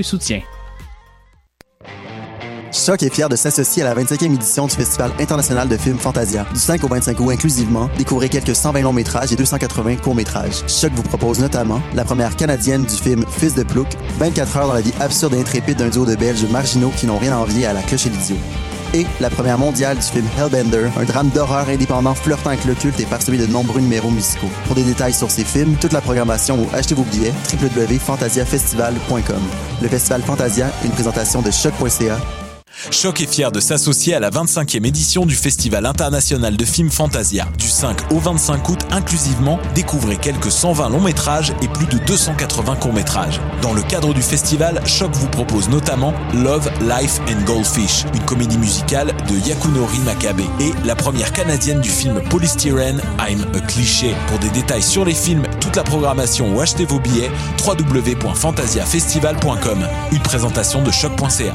soutien. Choc est fier de s'associer à la 25e édition du Festival international de films Fantasia. Du 5 au 25 août inclusivement, découvrez quelques 120 longs métrages et 280 courts métrages. Choc vous propose notamment la première canadienne du film Fils de Plouc, 24 heures dans la vie absurde et intrépide d'un duo de Belges marginaux qui n'ont rien à envier à la cloche et l'idiot. Et la première mondiale du film Hellbender, un drame d'horreur indépendant flirtant avec le culte et parsemé de nombreux numéros musicaux. Pour des détails sur ces films, toute la programmation ou achetez vos billets, www.fantasiafestival.com. Le Festival Fantasia, une présentation de choc.ca Choc est fier de s'associer à la 25e édition du Festival international de films Fantasia. Du 5 au 25 août inclusivement, découvrez quelques 120 longs métrages et plus de 280 courts métrages. Dans le cadre du festival, Choc vous propose notamment Love, Life and Goldfish, une comédie musicale de Yakunori Makabe et la première canadienne du film Polystyrene, I'm a Cliché. Pour des détails sur les films, toute la programmation ou achetez vos billets, www.fantasiafestival.com. Une présentation de choc.ca.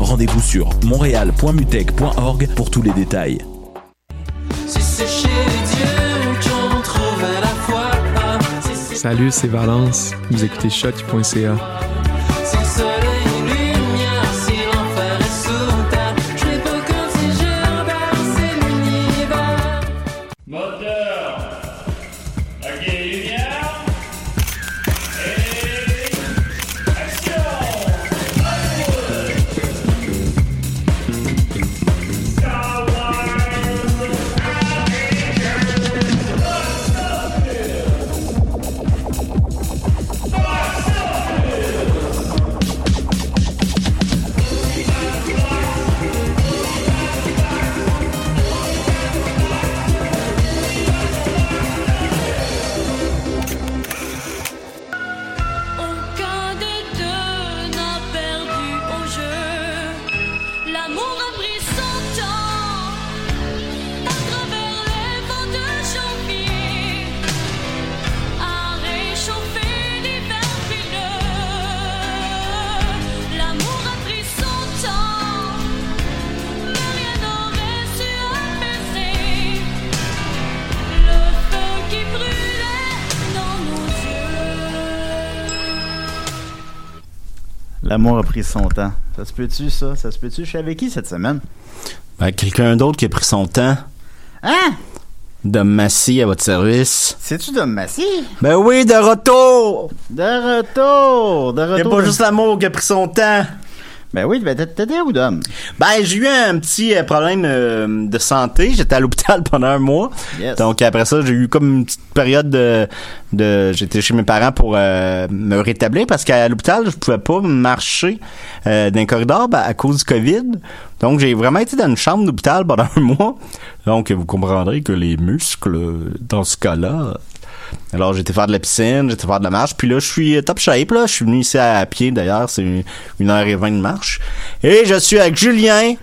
Rendez-vous sur montréal.mutech.org pour tous les détails. C'est Salut, c'est Valence. Vous écoutez choc.ca. L'amour a pris son temps. Ça se peut-tu, ça? Ça se peut-tu? Je suis avec qui cette semaine? Ben, quelqu'un d'autre qui a pris son temps. Hein? Dom Massy à votre service. C'est-tu Dom Massy? Ben oui, de retour! De retour! De Il retour! a pas juste l'amour qui a pris son temps. Ben oui, ben t'étais où, Dom? Ben, j'ai eu un petit euh, problème euh, de santé. J'étais à l'hôpital pendant un mois. Yes. Donc après ça, j'ai eu comme une petite période de... de J'étais chez mes parents pour euh, me rétablir parce qu'à l'hôpital, je pouvais pas marcher euh, dans un corridor ben, à cause du COVID. Donc j'ai vraiment été dans une chambre d'hôpital pendant un mois. Donc vous comprendrez que les muscles, dans ce cas-là... Alors j'étais faire de la piscine, j'étais faire de la marche, puis là je suis top shape là, je suis venu ici à, pied d'ailleurs, c'est une, une heure et vingt de marche. Et je suis avec Julien.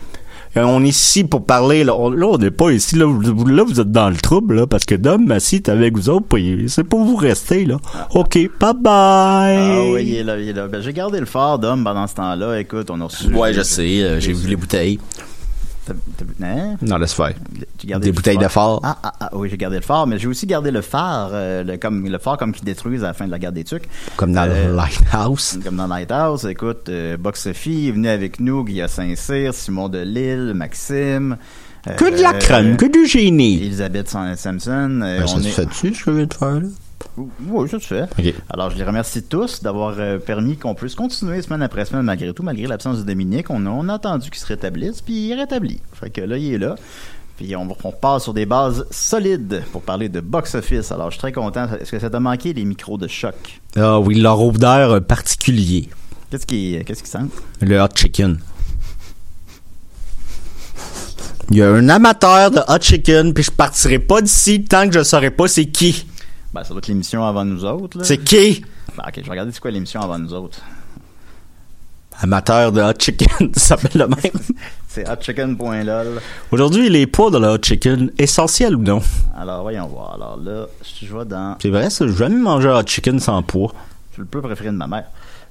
Euh, On est ici pour parler. Là, on, là, on n'est pas ici. Là, vous, là, vous êtes dans le trouble, là, parce que Dom Massy est avec vous autres. puis C'est pour vous rester, là. OK, bye bye. Ah oui, il est là, il est là. Ben, j'ai gardé le phare, Dom, pendant ce temps-là. Écoute, on a reçu... Ouais, je sais. euh, J'ai vu les bouteilles. Hein? Non, laisse faire. Des le bouteilles de phare. Ah, ah, ah, oui, j'ai gardé le phare, mais j'ai aussi gardé le phare, euh, le, comme, le phare comme qui détruise à la fin de la guerre des tucs. Comme dans Euh, le Lighthouse. Comme dans Lighthouse, écoute, euh, Box Sophie est venu avec nous, Guy Saint-Cyr, Simon Delille, Maxime. Que de la euh, crème, que du génie. Elisabeth Sam- Samson. euh, Ben, ça on se est- fait-tu, ce que je viens de faire, là? Oui, ça se fait. OK. Alors, je les remercie tous d'avoir euh, permis qu'on puisse continuer semaine après semaine malgré tout, malgré l'absence de Dominique. On a, on a attendu qu'il se rétablisse, puis il est rétabli. Fait que là, il est là. Puis on, on part sur des bases solides pour parler de box-office. Alors, je suis très content. Est-ce que ça t'a manqué les micros de choc? Ah oui, leur odeur euh, particulier. Qu'est-ce qui, qu'est-ce qui sent? Le hot chicken. Il y a un amateur de hot chicken, puis je partirai pas d'ici tant que je saurai pas c'est qui. Ben, ça doit être l'émission avant nous autres. là. C'est qui? Ben, ok, je vais regarder c'est quoi l'émission avant nous autres. Amateur de hot chicken, ça s'appelle le même. C'est hotchicken.lol. Aujourd'hui, les poids de le hot chicken, essentiel ou non? Alors, voyons voir. Alors là, je vois dans C'est vrai, ça, j'ai jamais mangé un hot chicken sans poids. C'est le plat préféré de ma mère.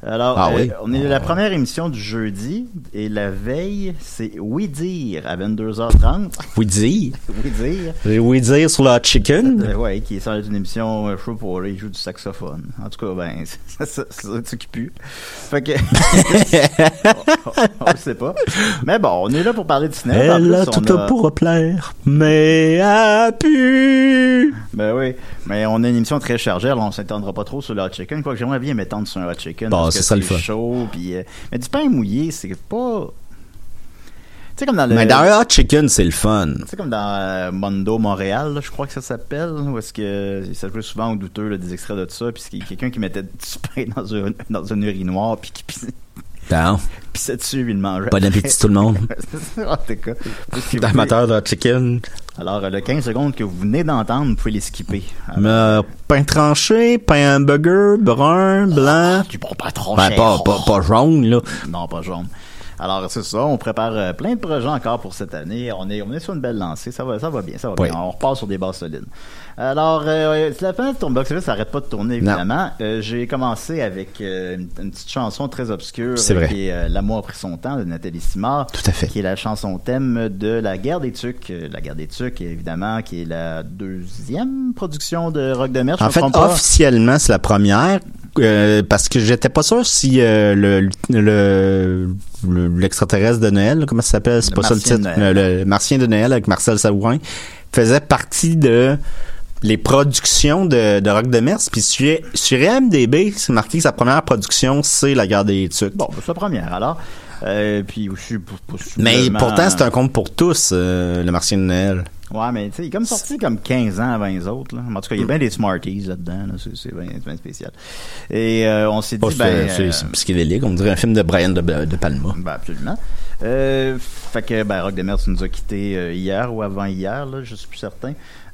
Alors, Ah euh, oui? on est la première émission du jeudi et la veille, c'est Oui Dire à 22h30. Oui dire? oui Dire. Oui dire sur le hot chicken. Euh, ouais, qui est sur une émission euh, show pour il joue du saxophone. En tout cas, ben, c'est ça, ça, qui pue. Fait que. on, le sait pas. Mais bon, on est là pour parler de cinéma. Elle plus, a tout a- pour plaire, mais a pu. Ben oui, mais on a une émission très chargée, alors on s'étendra pas trop sur le hot chicken. Quoi que j'aimerais bien m'étendre sur un hot chicken. Bon, parce c'est que ça le fun. chaud, puis, euh, mais du pain mouillé, c'est pas. Tu sais, comme dans le. Mais dans un hot chicken, c'est le fun. Tu sais, comme dans euh, Mondo Montréal, là, je crois que ça s'appelle, où est-ce que ça jouait souvent au douteux, là, des extraits de ça, puis c'est quelqu'un qui mettait du pain dans un, dans une urinoir, puis qui pissait dessus, puis il mangeait. bon appétit tout le monde. en tout cas. Parce que vous Amateur de hot chicken. Alors, euh, le 15 secondes que vous venez d'entendre, vous pouvez les skipper. Alors, Euh, pain tranché, pain hamburger, brun, blanc. du bon pas trop Ben, pas, pas, pas jaune, là. Non, pas jaune. Alors, c'est ça, on prépare euh, plein de projets encore pour cette année. On est, on est sur une belle lancée, ça va, ça va bien, ça va Oui. bien. On repart sur des bases solides. Alors, euh, c'est la fin de ton box office, ça arrête pas de tourner, évidemment. Euh, J'ai commencé avec euh, une, une petite chanson très obscure. C'est vrai. Qui est euh, L'amour a pris son temps de Nathalie Simard. Tout à fait. Qui est la chanson thème de La guerre des Tucs. Euh, La guerre des Tucs, évidemment, qui est la deuxième production de Rock de Mer. En fait, officiellement, c'est la première. Euh, parce que j'étais pas sûr si euh, le le- le- l'extraterrestre de Noël, comment ça s'appelle, c'est Le pas ça le Martien de titre, Noël. le, Martien de Noël avec Marcel Savouin, faisait partie de les productions de, de Rock de Mers. Puis sur, sur IMDb, c'est marqué que sa première production, c'est La Guerre des Tucs. Bon, c'est la première, alors. Euh, puis pour- Mais pourtant, c'est un compte pour tous, euh, le Martien de Noël. Ouais, mais tu sais, il est comme sorti comme 15 ans avant les autres. Là. En tout cas, il y a bien des Smarties là-dedans. Là. C'est, bien, bien spécial. Et euh, on s'est dit, Pas ben... c'est euh, c'est psychédélique, on dirait un film de Brian de, de Palma. ben, absolument. Euh, fait que, ben, Rock de Mer, tu nous as quittés euh, hier ou avant-hier, là, je suis plus certain.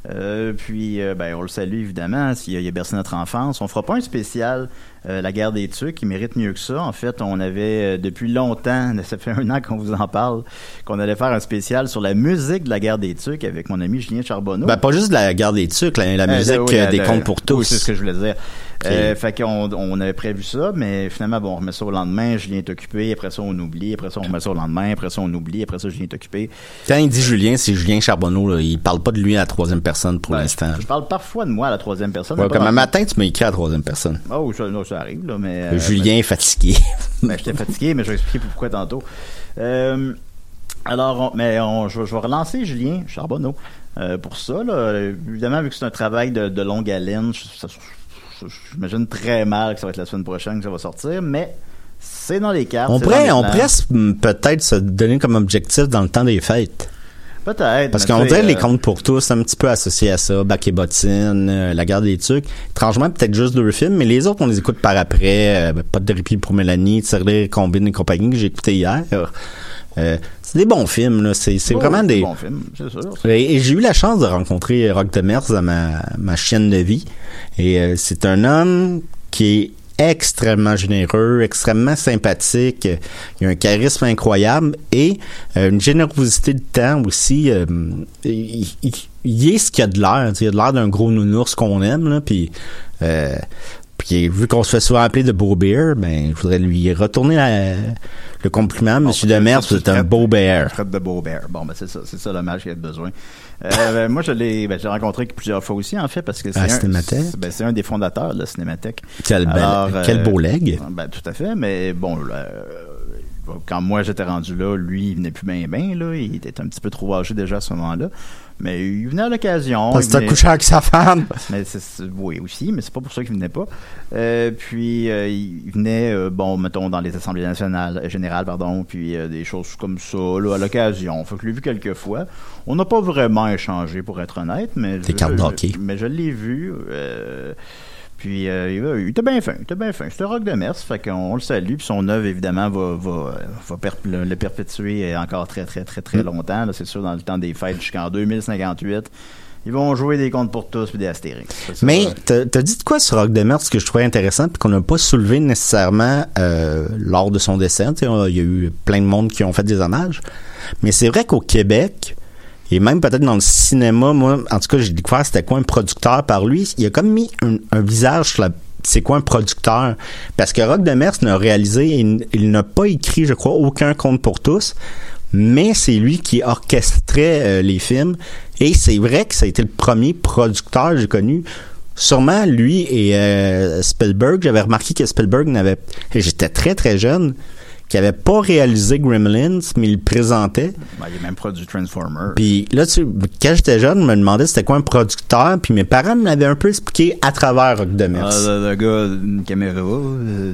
Euh, puis, euh, ben, on le salue évidemment. S'il y a, il a bercé notre enfance, on fera pas un spécial euh, La guerre des Tucs, qui mérite mieux que ça. En fait, on avait euh, depuis longtemps, ça fait un an qu'on vous en parle, qu'on allait faire un spécial sur la musique de la guerre des Tucs avec mon ami Julien Charbonneau. Ben, pas juste de la Guerre des Tucs, la, la Euh, musique oui, des comptes pour tous. Oui, c'est ce que je voulais dire. Euh, fait qu'on on avait prévu ça, mais finalement, bon, on remet ça au lendemain, Julien est occupé, après ça, on oublie, après ça, on remet ça au lendemain, après ça, on oublie, après ça, Julien est occupé. Quand il dit Julien, c'est Julien Charbonneau. Là. Il parle pas de lui à la troisième personne pour Ben, l'instant. Je parle parfois de moi à la troisième personne. Ouais, comme un matin, tu m'as écrit à la troisième personne. Oh, ça, non, ça arrive, là, mais... euh, Julien est fatigué. Ben, j'étais fatigué, mais je vais expliquer pourquoi tantôt. Euh, alors, on- mais on, je, je vais relancer Julien Charbonneau euh, pour ça. Là. Évidemment, vu que c'est un travail de, de longue haleine, j'imagine très mal que ça va être la semaine prochaine que ça va sortir, mais c'est dans les cartes. on pourrait, on pourrait peut-être se donner comme objectif dans le temps des fêtes. Peut-être. Parce qu'on dirait les euh, comptes pour tous, un petit peu associé à ça. Bac et bottine, euh, La Guerre des Tucs. Étrangement, peut-être juste deux films, mais les autres, on les écoute par après. Euh, pas de répit pour Mélanie, Tirelire, Combine et compagnie que j'ai écouté hier. Euh, c'est des bons films, là. C'est, c'est oh, vraiment c'est des... Bon film, c'est sûr. Et, et j'ai eu la chance de rencontrer Rock de Mers à ma, ma chienne de vie. Et c'est un homme qui est extrêmement généreux, extrêmement sympathique. Il a un charisme incroyable et euh, une générosité de temps aussi. euh, il, il- il est ce qu'il a de l'air. Il a de l'air d'un gros nounours qu'on aime. Là, puis, euh, puis vu qu'on se fait souvent appeler de beau bear, ben, je voudrais lui retourner la- le compliment. Monsieur de Mers, tu vous êtes un beau bear. De beau bear. Bon, ben c'est ça, c'est ça l'hommage qu'il y a besoin. Euh, moi, je l'ai, ben, rencontré plusieurs fois aussi, en fait, parce que c'est un, ben, un des fondateurs de la Cinémathèque. Quel, bel- Alors, quel euh, beau leg. Ben, tout à fait, mais bon, là, euh, quand moi j'étais rendu là, lui, il venait plus bien, bien, là. Il était un petit peu trop âgé déjà à ce moment-là. Mais il venait à l'occasion. Parce il que t'as venait- couché avec sa femme. mais oui, aussi, mais c'est pas pour ça qu'il venait pas. Euh, puis euh, il venait, euh, bon, mettons, dans les assemblées nationales, générales, pardon, puis des choses comme ça, là, à l'occasion. Fait que je l'ai vu quelques fois. On n'a pas vraiment échangé, pour être honnête, mais... Des cartes je-. Mais je l'ai vu. Euh, puis euh, il, était bien fin, il était bien fin. C'était Rock de Mers, fait qu'on le salue. Puis son œuvre, évidemment, va, va, va perp- le, le perpétuer encore très, très, très, très Mm. longtemps. C'est sûr, dans le temps des fêtes jusqu'en 2058. Ils vont jouer des comptes pour tous puis des Astérix. Mais va. t'as dit de quoi sur Rock de ce que je trouvais intéressant, puis qu'on n'a pas soulevé nécessairement euh, lors de son décès. Il y a eu plein de monde qui ont fait des hommages. Mais c'est vrai qu'au Québec, et même peut-être dans le cinéma, moi, en tout cas, j'ai découvert c'était quoi un producteur par lui. Il a comme mis un, visage sur la c'est quoi un producteur? Parce que Rock de Mers n'a réalisé, il, n'a pas écrit, je crois, aucun conte pour tous, mais c'est lui qui orchestrait euh, les films. Et c'est vrai que ça a été le premier producteur que j'ai connu. Sûrement lui et euh, Spielberg. J'avais remarqué que Spielberg n'avait, j'étais très très jeune, qui avait pas réalisé Gremlins, mais il le présentait. Ben, il a même produit Transformer. Puis là, tu, quand j'étais jeune, je me demandais c'était quoi un producteur, puis mes parents me l'avaient un peu expliqué à travers Rock de Mers. Ah, le, le gars d'une caméra. euh,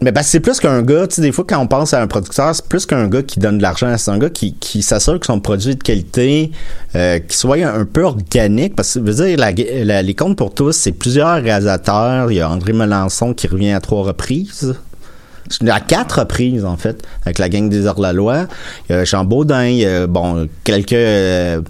Mais parce c'est plus qu'un gars, tu sais, des fois, quand on pense à un producteur, c'est plus qu'un gars qui donne de l'argent. C'est un gars qui, qui s'assure que son produit est de qualité, euh, qu'il soit un, un peu organique. Parce que, je veux dire, la, la- les comptes pour tous, c'est plusieurs réalisateurs. Il y a André Melançon qui revient à trois reprises. À quatre reprises, en fait, avec la gang des hors-la-loi. Il y a Jean Baudin, il y a, bon, quelques, euh,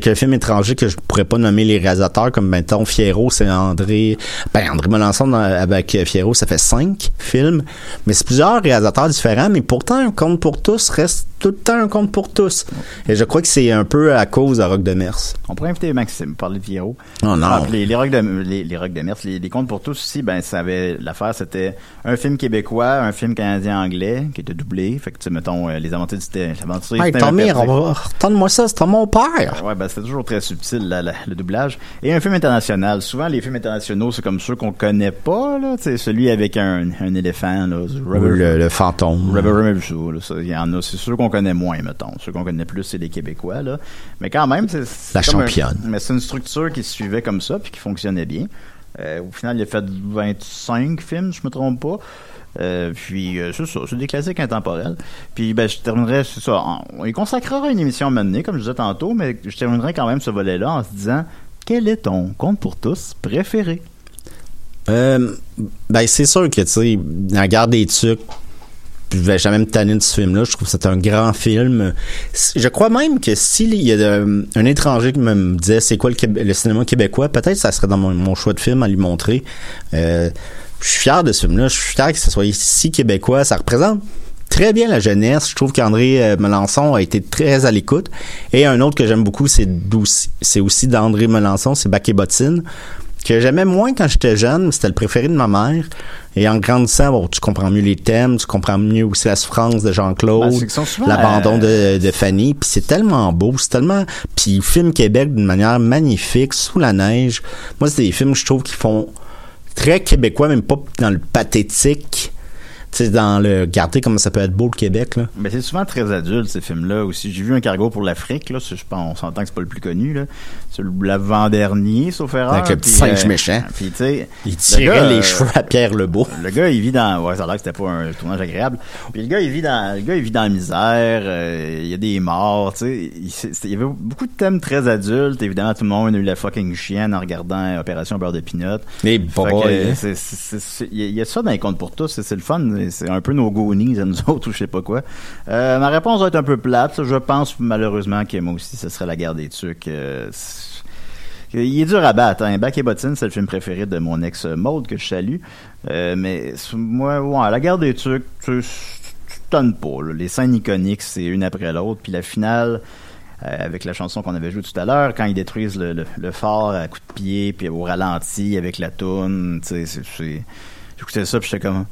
quelques films étrangers que je pourrais pas nommer les réalisateurs, comme, mettons, Fierro, c'est André, ben, André Melançon dans- avec Fierro, ça fait cinq films. Mais c'est plusieurs réalisateurs différents, mais pourtant, un compte pour tous reste tout le temps un compte pour tous. Et je crois que c'est un peu à cause de Rock de Mers. On pourrait inviter Maxime, parler de Pierrot. Oh non. Ah, les, les rocs de les, les rocs de Mers, les, les comptes pour tous aussi, ben ça avait l'affaire, c'était un film québécois, un film canadien-anglais qui était doublé. Fait que tu mettons euh, les aventures du du Hey, Tommy, retourne-moi ça, c'est mon père. Ouais, ben c'était toujours très subtil la- le doublage. Et un film international. Souvent les films internationaux, c'est comme ceux qu'on connaît pas là, celui avec un, un éléphant là, le, le fantôme. Là, il y en a, c'est ceux qu'on connaît moins, mettons. Ceux qu'on connaît plus, c'est les Québécois, là. Mais quand même, c'est. La un- championne. mais c'est une structure qui se suivait comme ça, puis qui fonctionnait bien. Euh, au final, il a fait 25 films, je me trompe pas. Euh, puis euh, c'est ça, c'est des classiques intemporels. Puis ben je terminerai, c'est ça, on y consacrera une émission menée, comme je disais tantôt, mais je terminerai quand même ce volet-là en se disant quel est ton compte pour tous préféré? Euh, ben, c'est sûr que, tu sais, La Guerre des Tucs, je vais jamais me tanner de ce film-là. Je trouve que c'est un grand film. Je crois même que s'il y a un étranger qui me disait c'est quoi le, cinéma québécois, peut-être ça serait dans mon, choix de film à lui montrer. Je suis fier de ce film-là. Je suis fier que ce soit si québécois. Ça représente très bien la jeunesse. Je trouve qu'André euh, Melançon a été très à l'écoute. Et un autre que j'aime beaucoup, c'est c'est aussi d'André Melançon, c'est Bac et Bottine que j'aimais moins quand j'étais jeune, mais c'était le préféré de ma mère. Et en grandissant, bon, tu comprends mieux les thèmes, tu comprends mieux aussi la souffrance de Ben, Jean-Claude, souvent, l'abandon euh, de, de Fanny, puis c'est tellement beau, c'est tellement... Puis il filme Québec d'une manière magnifique, sous la neige. Moi, c'est des films, je trouve, qui font très québécois, même pas dans le pathétique, sais, dans le... Regardez comment ça peut être beau, le Québec, là. Ben, c'est souvent très adulte, ces films-là aussi. J'ai vu un cargo pour l'Afrique, là. Je pense, on s'entend que c'est pas le plus connu, là. C'est l'avant-dernier, sauf erreur. Avec le petit singe méchant. Puis, tu sais. Il le tirait gars, les euh, cheveux à Pierre Lebeau. Le gars, il vit dans. Ouais, ça a l'air que c'était pas un tournage agréable. Puis le gars, il vit dans. Le gars, il vit dans la misère. euh, il y a des morts, tu sais. Il, y avait beaucoup de thèmes très adultes. Évidemment, tout le monde a eu la fucking chienne en regardant Opération Beurre de Pinot. Euh, c'est- c'est- Il y, a- ça dans les comptes pour tous, c'est le fun, c'est un peu nos Goonies à nous autres ou je sais pas quoi. Euh, ma réponse va être un peu plate, je pense malheureusement que moi aussi ce serait la guerre des tucs. euh, il est dur à battre. Hein. Bac et Bottine, c'est le film préféré de mon ex Maude que je salue. Euh, mais moi, la guerre des tucs, tu, tonnes pas. Les scènes iconiques, c'est une après l'autre. Puis la finale, euh, avec la chanson qu'on avait jouée tout à l'heure, quand ils détruisent le, fort à coups de pied, puis au ralenti avec la toune, tu sais, c'est... J'écoutais ça, puis j'étais comme...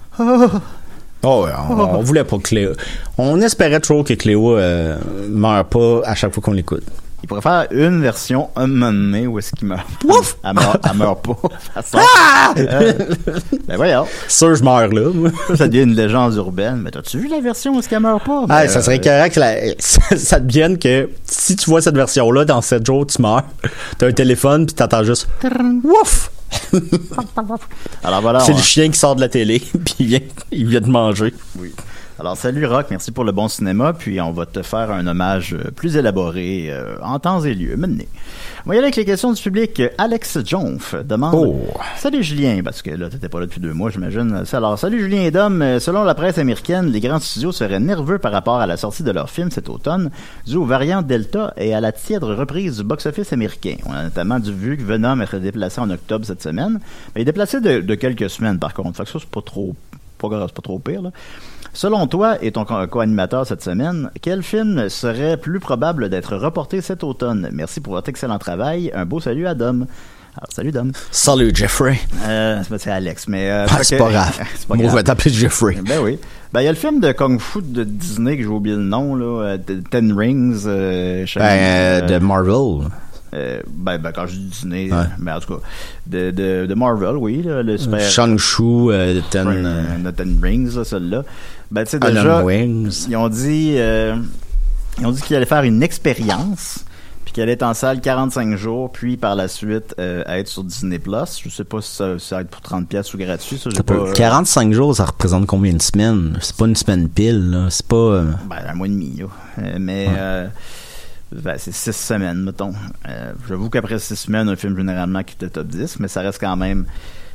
Oh, ouais, on, on voulait pas que Cléo. On espérait toujours que Cléo euh, meure pas à chaque fois qu'on l'écoute. il pourrait faire une version un moment donné où est-ce qu'il meurt. Ouf! Elle meurt, elle meurt pas. Ah! Euh, ben voyons. Sûr, je meurs là. moi. Ça devient une légende urbaine. Mais t'as-tu vu la version où est-ce qu'elle meurt pas? Ah, Ben, ça serait euh, correct que la- ça, ça devienne que si tu vois cette version-là, dans 7 jours, tu meurs. T'as un téléphone, puis t'entends juste Ouf! Alors voilà. C'est on- le chien qui sort de la télé, puis il vient, il vient de manger. Oui. Alors, salut Rock, merci pour le bon cinéma, puis on va te faire un hommage euh, plus élaboré euh, en temps et lieu. Maintenant, on va y aller avec les questions du public. Alex Jonf demande Oh. Salut Julien, parce que là, t'étais pas là depuis deux mois, j'imagine. Alors, salut Julien et Dom. Euh, Selon la presse américaine, les grands studios seraient nerveux par rapport à la sortie de leur film cet automne, dû aux variantes Delta et à la tièdre reprise du box-office américain. On a notamment vu que Venom être déplacé en octobre cette semaine, mais il est déplacé de, de quelques semaines, par contre. Fait que ça, c'est pas trop, pas pas trop pire, là. Selon toi et ton co- co-animateur cette semaine, quel film serait plus probable d'être reporté cet automne? Merci pour votre excellent travail. Un beau salut à Dom. Alors, salut Dom. Salut, Jeffrey. Euh, c'est Alex, mais... euh, Ah, c'est que- pas grave. c'est pas Moi, grave. je vais t'appeler Jeffrey. Ben oui. Ben, il y a le film de Kung Fu de Disney, que j'ai oublié le nom, là, euh, Ten Rings. Euh, Ben, de Marvel. Euh, ben, ben, quand je dis Disney, Ouais. euh, ben, en tout cas, de, de, de Marvel, oui, là, le super... Shang-Chu, euh, Ten, euh, euh, Ten Rings, là, celle-là. Ben, tu sais, déjà, Wings. ils ont dit, euh, ils ont dit qu'ils allaient faire une expérience, puis qu'elle allait être en salle 45 jours, puis par la suite euh, être sur Disney+. Plus. Je sais pas si ça, ça va être pour 30 pièces ou gratuit, ça, pas... peut- euh, 45 jours, ça représente combien de semaines? C'est pas une semaine pile, là. C'est pas... euh, Ben, un mois et demi, là. Euh, mais euh, ben, c'est six semaines, mettons. Euh, J'avoue qu'après six semaines, un film généralement qui était top 10, mais ça reste quand même.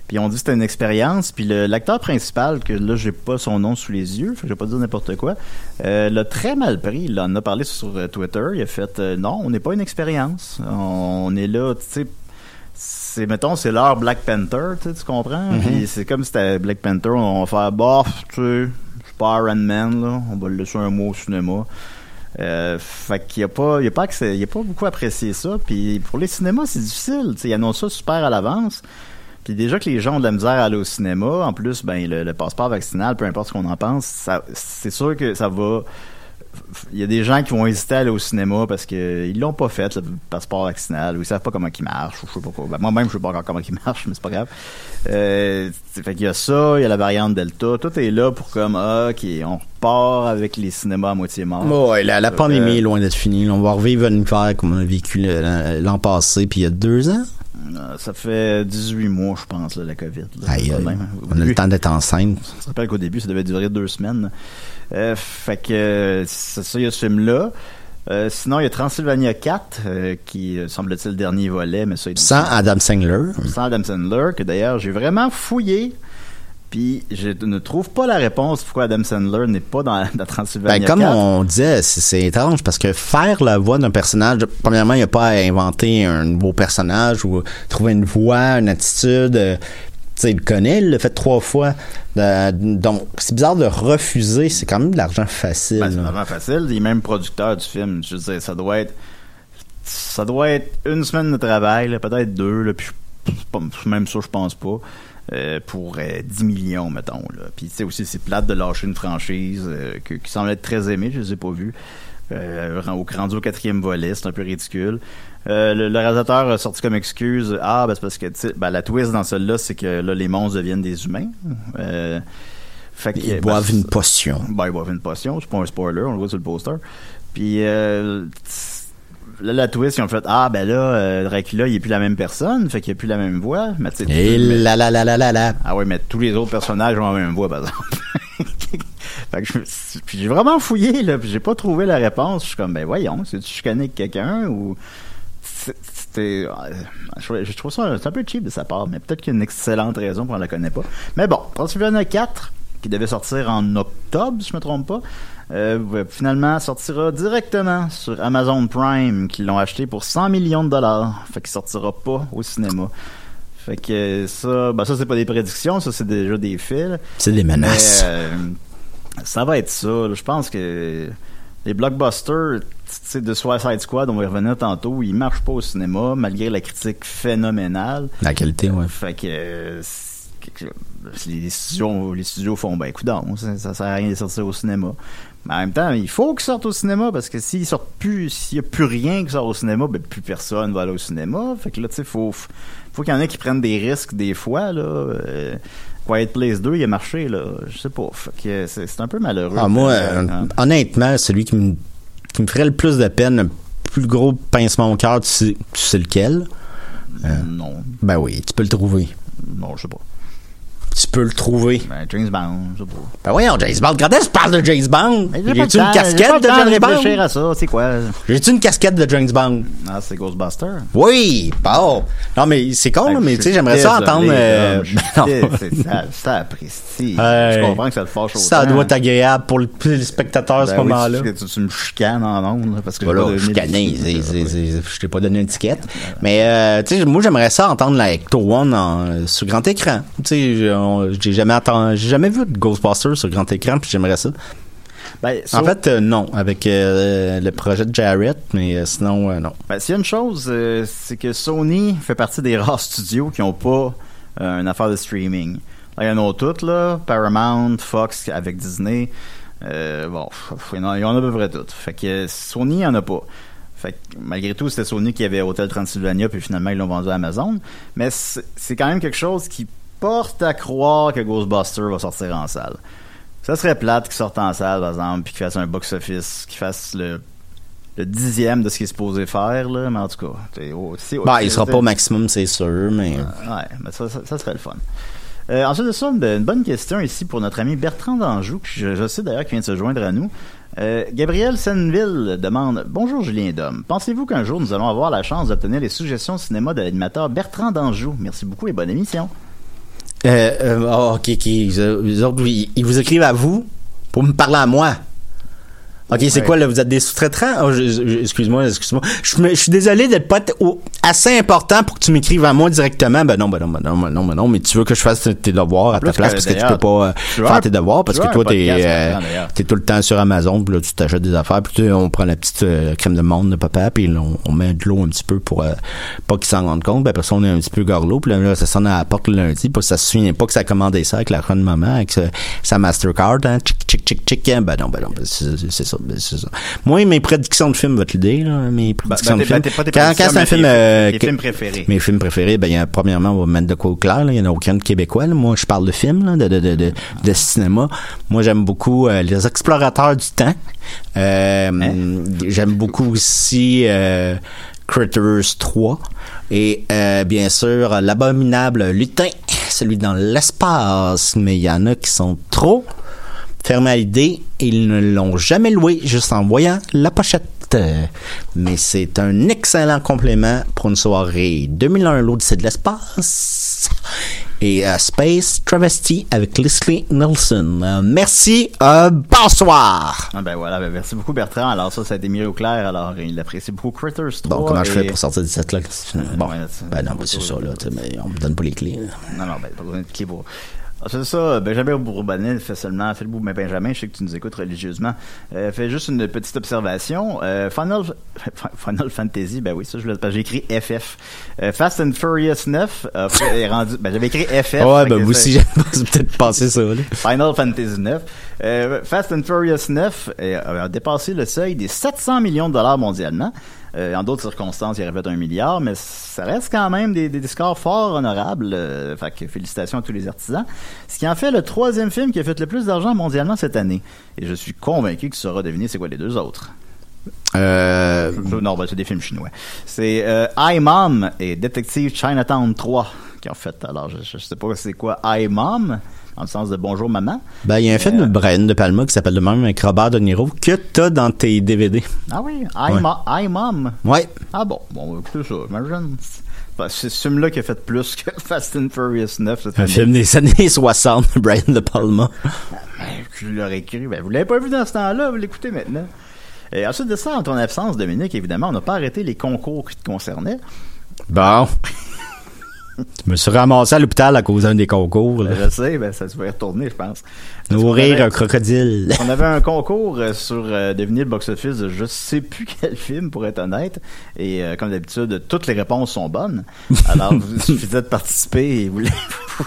Puis on dit que c'était une expérience. Puis le- l'acteur principal, que là, j'ai pas son nom sous les yeux, je vais pas dire n'importe quoi, euh, l'a très mal pris. Il en a parlé sur euh, Twitter. Il a fait non, on n'est pas une expérience. On est là, tu sais. C'est, mettons, c'est l'heure Black Panther, tu sais, tu comprends? Mhm. Puis c'est comme si c'était Black Panther, on va faire, bof, tu sais, c'est pas Iron Man, là, on va le laisser un mot au cinéma. Euh, fait qu'il y a pas, il y a pas, accès- il y a pas beaucoup apprécié ça. Puis pour les cinémas, c'est difficile. Tu sais, ils annoncent ça super à l'avance. Puis déjà que les gens ont de la misère à aller au cinéma, en plus, ben le, le passeport vaccinal, peu importe ce qu'on en pense, c'est sûr que ça va. Il y a des gens qui vont hésiter à aller au cinéma parce que ils l'ont pas fait le passeport vaccinal ou ils savent pas comment il marche ou je sais pas quoi. Ben, moi-même je sais pas encore comment il marche, mais c'est pas grave. Euh, fait qu'il y a ça, il y a la variante Delta, tout est là pour comme ah, ok, on repart avec les cinémas à moitié morts. Ouais, la, la Euh, pandémie est loin d'être finie. On va revivre un hiver comme on a vécu l'an passé, puis il y a deux ans? Euh, Ça fait 18 mois, je pense, là, la COVID. là. Aïe, aïe. On a le temps d'être enceinte. Je me rappelle qu'au début, ça devait durer deux semaines. Euh, fait que c'est ça, il y a ce film-là. Euh, sinon, il y a Transylvania 4, euh, qui semble-t-il le dernier volet, mais ça Sans Adam Sandler. sans Adam Sandler, que d'ailleurs j'ai vraiment fouillé. Puis je ne trouve pas la réponse pourquoi Adam Sandler n'est pas dans, dans Transylvania Ben, comme 4. on disait, c'est- c'est étrange parce que faire la voix d'un personnage, premièrement, il n'y a pas à inventer un nouveau personnage ou trouver une voix, une attitude. Tu sais, il le connaît, il l'a fait trois fois. Euh, donc, c'est bizarre de refuser. C'est quand même de l'argent facile. Ben, c'est là. vraiment facile. Il est même producteur du film. Je veux dire, ça doit être. Ça doit être une semaine de travail, peut-être deux, là, puis même ça, je pense pas. euh, pour euh, 10 millions, mettons. Là. Puis, tu sais, aussi, c'est plate de lâcher une franchise euh, que- qui semble être très aimée, je les ai pas vus. Euh, au rendu au quatrième volet, c'est un peu ridicule. Euh, le, le réalisateur a sorti comme excuse Ah, ben c'est parce que ben, la twist dans celle-là, c'est que là, les monstres deviennent des humains. Euh, fait que, Ils ben, boivent une potion. ben, ils boivent une potion, c'est pas un spoiler, on le voit sur le poster. Puis euh, là, la twist, ils ont fait Ah, ben là, Dracula, il est plus la même personne, fait qu'il a plus la même voix. Mais, Et là, là, là, là, là, là. Ah oui, mais tous les autres personnages ont la même voix, par exemple. fait que je, puis j'ai vraiment fouillé, là, puis j'ai pas trouvé la réponse. Je suis comme, ben voyons, c'est-tu chicané avec quelqu'un ou. C'était. euh, Je, trouve ça un peu cheap de sa part, mais peut-être qu'il y a une excellente raison pour on la connaît pas. Mais bon, Transylvania 4, qui devait sortir en octobre, si je me trompe pas, euh, finalement sortira directement sur Amazon Prime, qui l'ont acheté pour 100 millions de dollars. Fait qu'il sortira pas au cinéma. Fait que ça, ben ça c'est pas des prédictions, ça c'est déjà des faits. C'est des menaces. Mais, euh, ça va être ça. là. Je pense que les blockbusters, de Suicide Squad, on va y revenir tantôt, ils marchent pas au cinéma malgré la critique phénoménale. La qualité, ouais. Fait que euh, c'est- que- les, studios, les studios font, ben, écoute, ça, ça sert à rien de sortir au cinéma. Mais en même temps, il faut qu'ils sortent au cinéma parce que s'ils sortent plus, s'il y a plus rien qui sort au cinéma, ben, plus personne va aller au cinéma. Fait que là, tu sais, faut, faut qu'il y en ait qui prennent des risques des fois, là. Euh, Quiet Place 2, il a marché, là. Je sais pas. Fait que c'est c'est un peu malheureux. Ah, moi, Euh, euh, hein. honnêtement, celui qui me, qui me ferait le plus de peine, le plus gros pincement au cœur, tu sais, tu sais lequel? Euh, non. Ben oui, tu peux le trouver. Non, je sais pas. Tu peux le trouver. Ben, James Bond, je sais pas. Ben voyons, James Bond. Quand est-ce que tu parles de James Bond? Le J'ai-tu une casquette de James Bond? à ça, c'est quoi? J'ai-tu une casquette de James Bond? Ah, c'est Ghostbuster. Oui, bon. Non, mais c'est con, là, mais tu sais, j'aimerais ça entendre. euh, c'est- ça, apprécie. Je comprends que ça le fâche autant. Ça doit être agréable pour le- les spectateurs à ce Ben oui, moment-là. tu, me chicanes en ondes, parce que Voilà, je suis le- cané, c'est- c'est- c'est- je t'ai pas donné une étiquette. Mais, euh, tu sais, moi, j'aimerais ça entendre la Ecto One en- sur grand écran. Tu sais, on- j'ai jamais entendu, j'ai jamais vu de Ghostbusters sur grand écran, puis j'aimerais ça. Ben, En fait, euh, non, avec euh, le projet de Jarrett, mais euh, sinon, non. Ben, s'il y a une chose, c'est que Sony fait partie des rares studios qui n'ont pas une affaire de streaming. Là, il y en a toutes, là. Paramount, Fox avec Disney. Bon, il y en a, à peu près toutes. Fait que Sony, il n'y en a pas. Fait que, malgré tout, c'était Sony qui avait Hotel Transylvania, puis finalement, ils l'ont vendu à Amazon. Mais c'est quand même quelque chose qui porte à croire que Ghostbuster va sortir en salle. Ça serait plate qu'il sorte en salle, par exemple, puis qu'il fasse un box-office, qu'il fasse le, le dixième de ce qu'il est supposé faire, là. Mais en tout cas, c'est- Ben, c'est- il sera pas au maximum, c'est sûr, mais. Ouais, mais ça, ça, ça serait le fun. Euh, ensuite de ça, une, une bonne question ici pour notre ami Bertrand d'Anjou, que je, je sais d'ailleurs qui vient de se joindre à nous. Euh, Gabriel Senville demande Bonjour Julien Dom. Pensez-vous qu'un jour nous allons avoir la chance d'obtenir les suggestions de cinéma de l'animateur Bertrand d'Anjou Merci beaucoup et bonne émission. Euh, euh, oh, ok, ils- ils vous écrivent à vous pour me parler à moi. Ok, c'est Ouais. quoi là Vous êtes des sous-traitants? Oh, Excuse-moi, excuse-moi. Je, suis désolé d'être pas assez important pour que tu m'écrives à moi directement. Ben non, ben non, ben non, ben non, ben non. Mais tu veux que je fasse tes devoirs à ta place parce que tu peux pas euh, faire un- tes devoirs parce que toi t'es euh, t'es tout le temps sur Amazon. Puis là tu t'achètes des affaires. Puis tu on prend la petite euh, crème de monde de papa. Puis là, on, on met de l'eau un petit peu pour euh, pas qu'ils s'en rendent compte. Ben après ça on est un petit peu gorlot. Puis là, là, ça sonne à la porte le lundi. Puis ça se souvient pas que ça a commandé ça avec la de maman avec sa, sa Mastercard. Hein, chic chic chic chic. hein. Ben non, ben non, ben c'est c'est ça, ben c'est ça. Moi mes prédictions de films, votre idée là, mes prédictions ben, de films. ben, pas quand, c'est un film, tes- euh, tes films préférés. Mes films préférés, ben y a premièrement on va mettre de quoi au clair. là. Il y en a aucun de québécois. là. Moi je parle de films, là, de, de, de, de, de cinéma. Moi j'aime beaucoup euh, les explorateurs du temps. Euh, J'aime beaucoup aussi euh, Critters 3 et euh, bien sûr l'abominable lutin, celui dans l'espace. Mais il y en a qui sont trop fermés à l'idée et ils ne l'ont jamais loué juste en voyant la pochette. Mais c'est un excellent complément pour une soirée 2001 l'Odyssée de l'espace et euh, Space Travesty avec Leslie Nelson. Euh, merci, euh, bonsoir! Ah ben voilà, ben merci beaucoup Bertrand. Alors ça, ça a été mis au clair. Alors il apprécie beaucoup Critters 3. Bon, comment je fais pour sortir de cette là? Bon, ben non, c'est ça, là, mais on me donne pas les clés. là. Non, non, ben, pas besoin de clé pour. Ah, C'est ça, Benjamin Bourbonnais fait seulement, fait le bout, mais Benjamin, je sais que tu nous écoutes religieusement, euh, fait juste une petite observation. Euh, Final, Final Fantasy, ben oui, ça, je voulais, parce que j'ai écrit FF. Euh, Fast and Furious 9 a fait- est rendu, ben j'avais écrit FF. Ouais, ben vous aussi, j'ai peut-être passé ça, là. Final Fantasy 9. Euh, Fast and Furious 9 euh, a dépassé le seuil des 700 millions de dollars mondialement. Euh, en d'autres circonstances, il aurait fait un milliard, mais ça reste quand même des, des scores fort honorables. Euh, fait que félicitations à tous les artisans. Ce qui en fait le troisième film qui a fait le plus d'argent mondialement cette année. Et je suis convaincu que tu sauras deviner c'est quoi les deux autres. Euh, Non, ben, c'est des films chinois. C'est euh, I Mom et Détective Chinatown 3 qui ont fait. Alors, je, je sais pas c'est quoi I Mom, dans le sens de bonjour maman. ben, il y a un film de Brian De Palma qui s'appelle de même avec Robert De Niro que t'as dans tes DVD. Ah oui, I, Ouais. I Mom. Ouais. Ah bon, bon, écoutez ça. Ben, c'est ce film-là qui a fait plus que Fast and Furious 9 cette Un année. film des années 60 de Brian De Palma. Ben, je l'aurais écrit. Ben, vous l'avez pas vu dans ce temps-là, vous l'écoutez maintenant. Et ensuite de ça, en ton absence, Dominique, évidemment, on n'a pas arrêté les concours qui te concernaient. Bon. Je me suis ramassé à l'hôpital à cause d'un des concours. là. Je sais, ben, ça se va retourner, je pense. Nourrir un crocodile. On avait un concours euh, sur euh, deviner le box-office de je sais plus quel film, pour être honnête. Et euh, comme d'habitude, toutes les réponses sont bonnes. Alors, vous- il suffisait de participer et vous,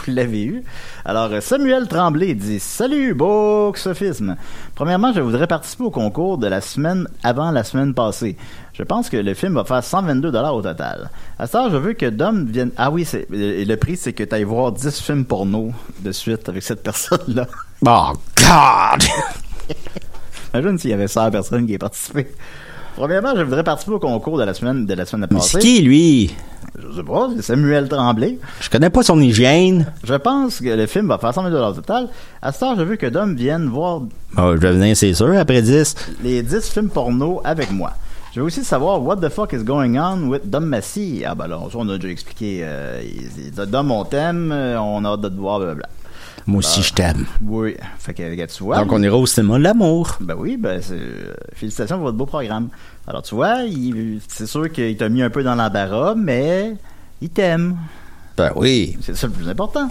l'avez eu. Alors, euh, Samuel Tremblay dit Salut, boxophisme. Premièrement, je voudrais participer au concours de la semaine avant la semaine passée. Je pense que le film va faire 122 dollars au total. À ça, je veux que Dom vienne. Ah oui, c'est et le prix, c'est que tu ailles voir 10 films porno de suite avec cette personne-là. Oh, God! Imagine s'il y avait 100 personnes qui y participaient. Premièrement, je voudrais participer au concours de la semaine de la semaine passée. c'est qui, lui? Je sais pas, c'est Samuel Tremblay. Je connais pas son hygiène. Je pense que le film va faire 100 000 au total. À ce temps, je veux que Dom vienne voir Oh, je vais venir, c'est sûr, après 10. les 10 films porno avec moi. Je veux aussi savoir what the fuck is going on with Dom Massy? Ah ben là, on a déjà expliqué. Euh, il- Dom, on t'aime, euh, on a hâte de te voir, blablabla. Moi aussi, je t'aime. Oui, fait que regarde, tu vois. Donc, on ira au cinéma de l'amour. Ben oui, ben c'est, euh, félicitations pour votre beau programme. Alors tu vois, c'est sûr qu'il t'a mis un peu dans l'embarras, mais il t'aime. Ben oui. C'est ça le plus important.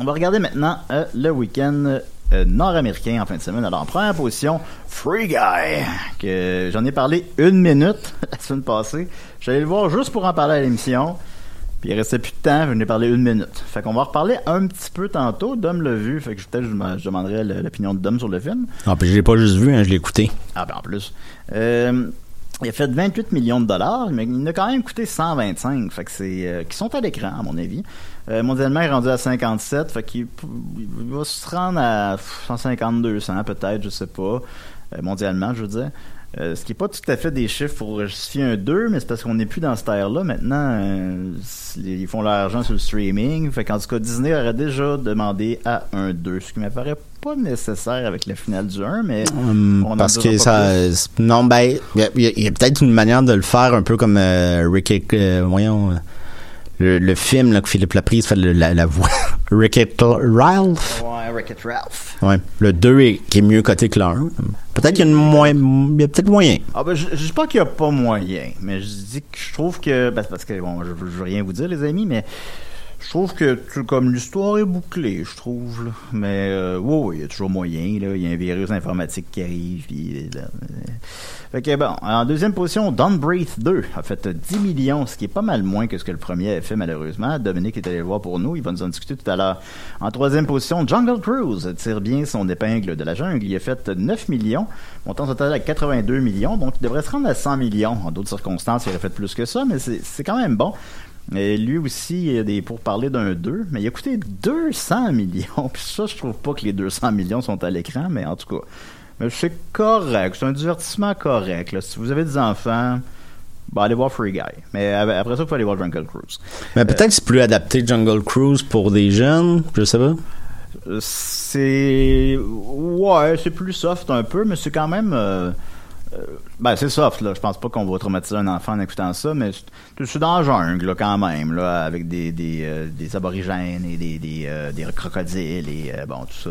On va regarder maintenant euh, le week-end euh, nord-américain en fin de semaine. Alors en première position, Free Guy, que j'en ai parlé une minute la semaine passée. J'allais le voir juste pour en parler à l'émission. Puis il restait plus de temps, j'en ai parlé une minute. Fait qu'on va en reparler un petit peu tantôt. Dom l'a vu, fait que je- peut-être je, je demanderai l'opinion de Dom sur le film. Non, puis je l'ai pas juste vu, hein, je l'ai écouté. Ah ben en plus. Euh, il a fait 28 millions de dollars, mais il a quand même coûté 125. Fait que c'est euh, qui sont à l'écran à mon avis. Euh, mondialement, il est rendu à 57. Fait qu'il il va se rendre à 150, 200 peut-être, je sais pas. Euh, mondialement, je veux dire. Euh, ce qui est pas tout à fait des chiffres pour justifier un 2, mais c'est parce qu'on n'est plus dans cette ère-là. Maintenant, ils font leur argent sur le streaming. Fait qu'en tout cas, Disney aurait déjà demandé à un 2, ce qui m'apparaît pas nécessaire avec la finale du 1, mais Hum, on parce que ça. plus. Non, ben, il y a, a- peut-être une manière de le faire un peu comme euh, Rick. euh, voyons. Le, le film là, que Philippe Laprise fait le- la, la voix. Rick et Ralph? Ouais, Wreck-It Ralph. Ouais. Le 2 est, qui est mieux coté que le 1. Peut-être qu'il y a y peut-être moyen. Ah ben, je, je dis pas qu'il y a pas moyen, mais je dis que je trouve que ben, parce que bon, je, je veux rien vous dire les amis, mais je trouve que tout comme l'histoire est bouclée, je trouve là. Mais euh, oui, oui, il y a toujours moyen là, il y a un virus informatique qui arrive puis euh, que bon, en deuxième position, Don't Breathe 2 a fait 10 millions, ce qui est pas mal moins que ce que le premier a fait malheureusement. Dominique est allé le voir pour nous, il va nous en discuter tout à l'heure. En troisième position, Jungle Cruise tire bien son épingle de la jungle. Il a fait 9 millions, montant total à 82 millions, donc il devrait se rendre à 100 millions. En d'autres circonstances, il aurait fait plus que ça, mais c'est quand même bon. Et lui aussi, il a des pour parler d'un 2, mais il a coûté 200 millions. Puis ça, je trouve pas que les 200 millions sont à l'écran, mais en tout cas, c'est correct. C'est un divertissement correct. là. Si vous avez des enfants, bah, allez voir Free Guy. Mais après ça, il faut aller voir Jungle Cruise. Mais peut-être que c'est plus adapté Jungle Cruise pour des jeunes. Je sais pas. Euh, C'est. Ouais, c'est plus soft un peu, mais c'est quand même. euh, euh, Ben, c'est soft, là. Je pense pas qu'on va traumatiser un enfant en écoutant ça, mais c'est- c'est dans la jungle, là, quand même, là, avec des, des, euh, des aborigènes et des, des, euh, des crocodiles et euh, bon, tout ça.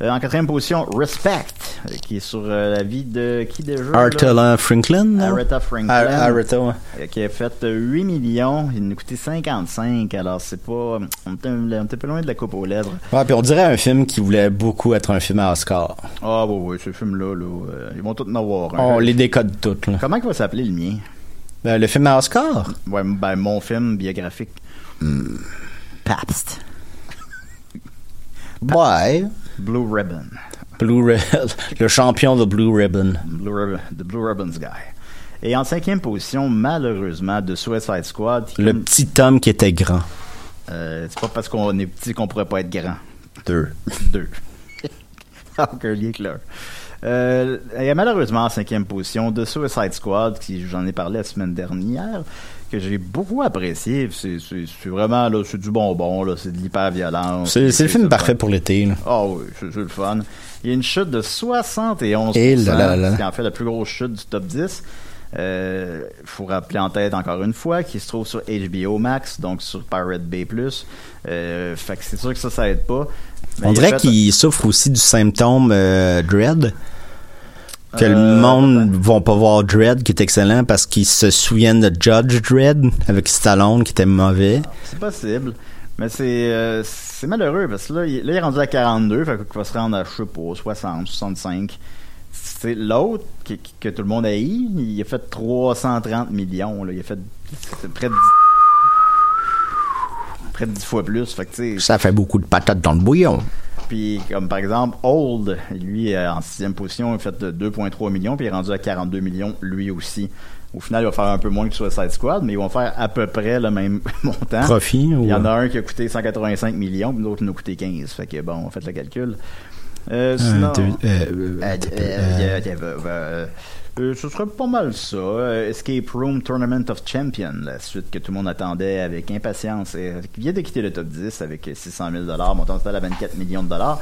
Euh, en quatrième position, Respect, euh, qui est sur euh, la vie de qui déjà? Artella Franklin. Aretha Franklin. Ar- Aretha, ouais. Euh, Qui a fait euh, 8 millions, il nous coûté 55, alors c'est pas. On était, on était pas loin de la coupe aux lèvres. Ouais, puis on dirait un film qui voulait beaucoup être un film à Oscar. Ah, oui, oui, ce film-là, là, euh, ils vont tous en avoir un. On les décode toutes, là. Comment il va s'appeler le mien? Euh, le film à Oscar? Ouais, ben, mon film biographique. Pabst. Ouais. Blue Ribbon. Blue Ribbon. le champion de Blue Ribbon. Blue Ribbon. The Blue Ribbons Guy. Et en cinquième position, malheureusement, de Suicide Squad. Le petit homme qui était grand. Euh, c'est pas parce qu'on est petit qu'on pourrait pas être grand. Deux. Deux. Aucun lien avec l'un. Euh, et malheureusement, en cinquième position, de Suicide Squad, qui j'en ai parlé la semaine dernière, que j'ai beaucoup apprécié. C'est, vraiment, là, c'est du bonbon, là, c'est de l'hyper-violence. C'est c'est le film parfait pour l'été. Ah oui, c'est, le fun. Il y a une chute de 71%, Et là là là. ce qui en fait la plus grosse chute du top 10. Euh, faut rappeler en tête encore une fois qu'il se trouve sur HBO Max, donc sur Pirate Bay+. Euh, fait que c'est sûr que ça, ça aide pas. Mais On il dirait qu'il souffre aussi du symptôme euh, Dread. Que le Euh, monde ne vont pas voir Dread, qui est excellent, parce qu'ils se souviennent de Judge Dread, avec Stallone, qui était mauvais. C'est possible. Mais c'est euh, c'est malheureux parce que là il, là, il est rendu à 42, fait qu'il va se rendre à, je sais pas, 60, 65. C'est l'autre qui- que tout le monde a eu, il a fait 330 millions. Là. Il a fait près de, près de 10 fois plus. Fait que, Ça fait beaucoup de patates dans le bouillon. Puis comme par exemple, Old, lui, euh, en sixième position, il a fait de 2,3 millions, puis il est rendu à 42 millions, lui aussi. Au final, il va faire un peu moins que Suicide Squad, mais ils vont faire à peu près le même montant. Profit, Il y en a un qui a coûté 185 millions, puis l'autre qui nous a coûté 15. Fait que bon, on fait le calcul. Euh, sinon, euh, ce serait pas mal ça. Euh, Escape Room Tournament of Champions, la suite que tout le monde attendait avec impatience, et, euh, qui vient de quitter le top 10 avec 600 000 montant total à 24 millions de dollars.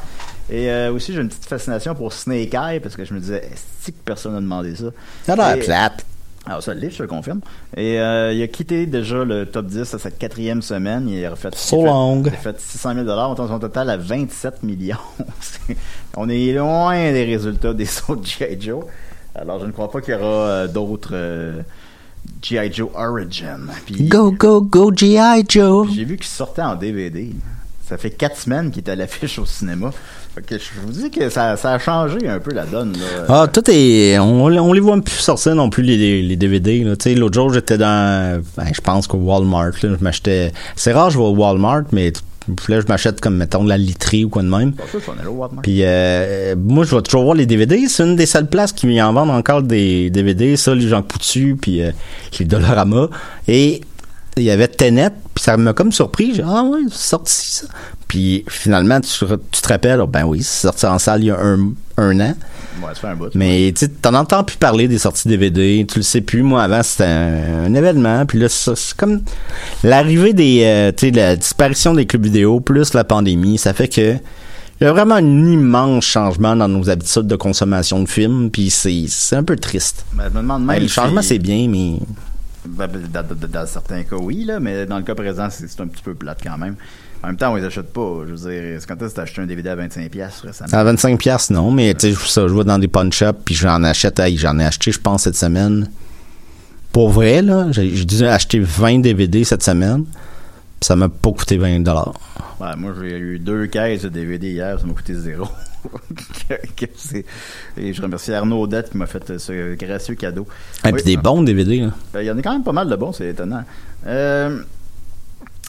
Et euh, aussi, j'ai une petite fascination pour Snake Eye, parce que je me disais, est-ce que personne n'a demandé ça? Ça a l'air plate. alors ça l'est, je te le confirme. Et euh, il a quitté déjà le top 10 à sa quatrième semaine. Il a refait, So il a fait- long. Il a fait 600 000 montant son total à 27 millions. On est loin des résultats des autres G.I. Joe. Alors je ne crois pas qu'il y aura euh, d'autres euh, G.I. Joe Origin. Puis- Go, go, go, G.I. Joe. J'ai vu qu'il sortait en DVD. Ça fait quatre semaines qu'il est à l'affiche au cinéma. Fait que je vous dis que ça, ça a changé un peu la donne. Là. Ah, tout est. On, on les voit plus sortir non plus, les, les DVD. là. Tu sais, l'autre jour, j'étais dans. ben, je pense qu'au Walmart, là, je m'achetais. C'est rare, je vais au Walmart, mais puis là, je m'achète comme, mettons, de la literie ou quoi de même. Puis euh, moi, je vais toujours voir les DVD. C'est une des seules places qui en vendent encore des DVD. Ça, les Jean Coutu, puis euh, les Dollarama. Et il y avait Tenet, puis ça m'a comme surpris. J'ai dit, ah ouais, c'est sorti ça. Puis finalement, tu, tu te rappelles, oh, ben oui, c'est sorti en salle il y a un, un an. Ouais, ça fait un bout. Mais tu t'en entends plus parler des sorties DVD, tu le sais plus. Moi, avant, c'était un, un événement, puis là, c'est comme l'arrivée des, euh, tu sais, la disparition des clubs vidéo plus la pandémie, ça fait que il y a vraiment un immense changement dans nos habitudes de consommation de films, puis c'est, un peu triste. Ben, je me demande Ben, le changement, c'est bien, mais Ben, dans, dans- dans certains cas, oui, là, mais dans le cas présent, c'est c'est un petit peu plate quand même. En même temps, on les achète pas. Je veux dire, c'est quand est-ce que t'as acheté un DVD à 25$ récemment? à 25 pièces non, mais tu sais, ça, je vais dans des pawn shops, puis j'en achète, j'en ai acheté, je pense, cette semaine. Pour vrai, là, j'ai, dû acheter 20 DVD cette semaine, puis ça m'a pas coûté 20 dollars. Ouais, moi, j'ai eu deux caisses de DVD hier, ça m'a coûté zéro. Et je remercie Arnaud Odette qui m'a fait ce gracieux cadeau. Et Oui. puis des bons DVD, là. Ben, Il y en a quand même pas mal de bons, c'est étonnant. Euh,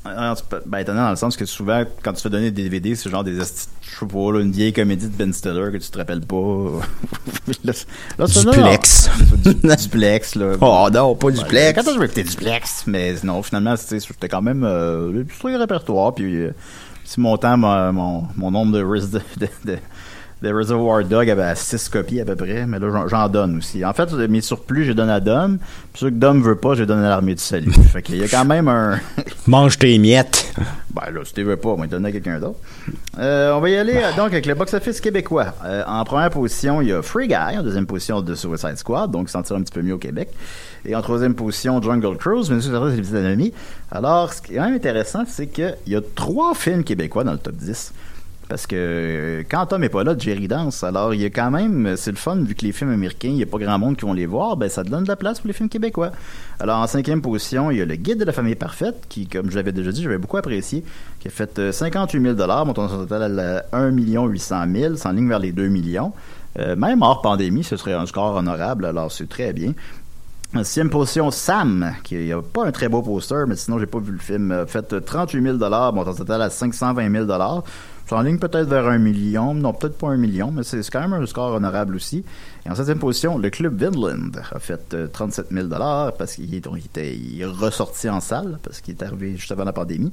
alors, pas- ben, étonnant dans le sens que souvent, quand tu fais donner des DVD, c'est genre des je sais pas, là, une vieille comédie de Ben Stiller que tu te rappelles pas. là, là, Duplex. du- duplex, là. Oh non, pas Ouais, duplex. Quand que je vais écouter duplex? Mais non, finalement, c'était quand même euh, le répertoire. Puis, euh, si mon temps, mon, mon, nombre de, de, de, de, de Reservoir Dog avait 6 copies à peu près, mais là, j'en- donne aussi. En fait, mes surplus, j'ai donné à Dom. Puis ceux que Dom veut pas, j'ai donné à l'armée du salut. fait qu'il y a quand même un... Mange tes miettes. Ben là, si tu veux pas, on va donner à quelqu'un d'autre. Euh, on va y aller euh, donc avec le box-office québécois. Euh, en première position, il y a Free Guy. En deuxième position, The Suicide Squad, donc sentir un petit peu mieux au Québec. Et en troisième position, Jungle Cruise, mais c'est anomalies. Alors, ce qui est quand même intéressant, c'est qu'il y a trois films québécois dans le top 10. Parce que euh, quand Tom est pas là, Jerry danse. Alors, il y a quand même, c'est le fun, vu que les films américains, il n'y a pas grand monde qui vont les voir, ben ça donne de la place pour les films québécois. Alors, en cinquième position, il y a Le Guide de la famille parfaite, qui, comme je l'avais déjà dit, j'avais beaucoup apprécié, qui a fait euh, 58 000 montant son total à 1 800 000, sans ligne vers les 2 millions. Euh, même hors pandémie, ce serait un score honorable, alors c'est très bien. En sixième position, Sam, qui n'a pas un très beau poster, mais sinon, j'ai pas vu le film. A fait 38 000 montant total à 520 000 C'est en ligne peut-être vers un million. Non, peut-être pas un million, mais c'est quand même un score honorable aussi. Et en septième position, le club Vinland a fait euh, 37 000 parce qu'il était il est ressorti en salle, parce qu'il est arrivé juste avant la pandémie.